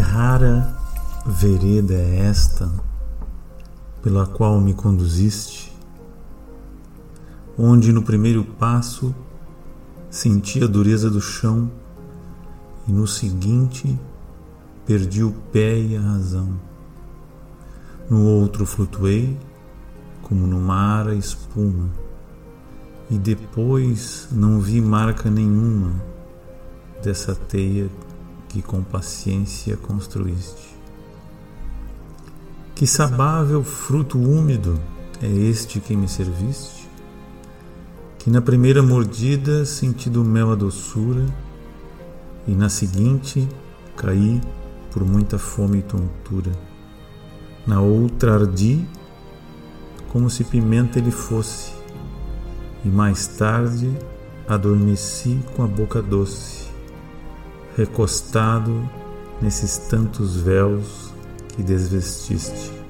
rara vereda é esta pela qual me conduziste, onde no primeiro passo senti a dureza do chão e no seguinte perdi o pé e a razão. No outro flutuei como no mar a espuma e depois não vi marca nenhuma dessa teia que com paciência construíste. Que sabável fruto úmido é este que me serviste? Que na primeira mordida senti do mel a doçura, e na seguinte caí por muita fome e tontura. Na outra ardi como se pimenta ele fosse, e mais tarde adormeci com a boca doce recostado nesses tantos véus que desvestiste.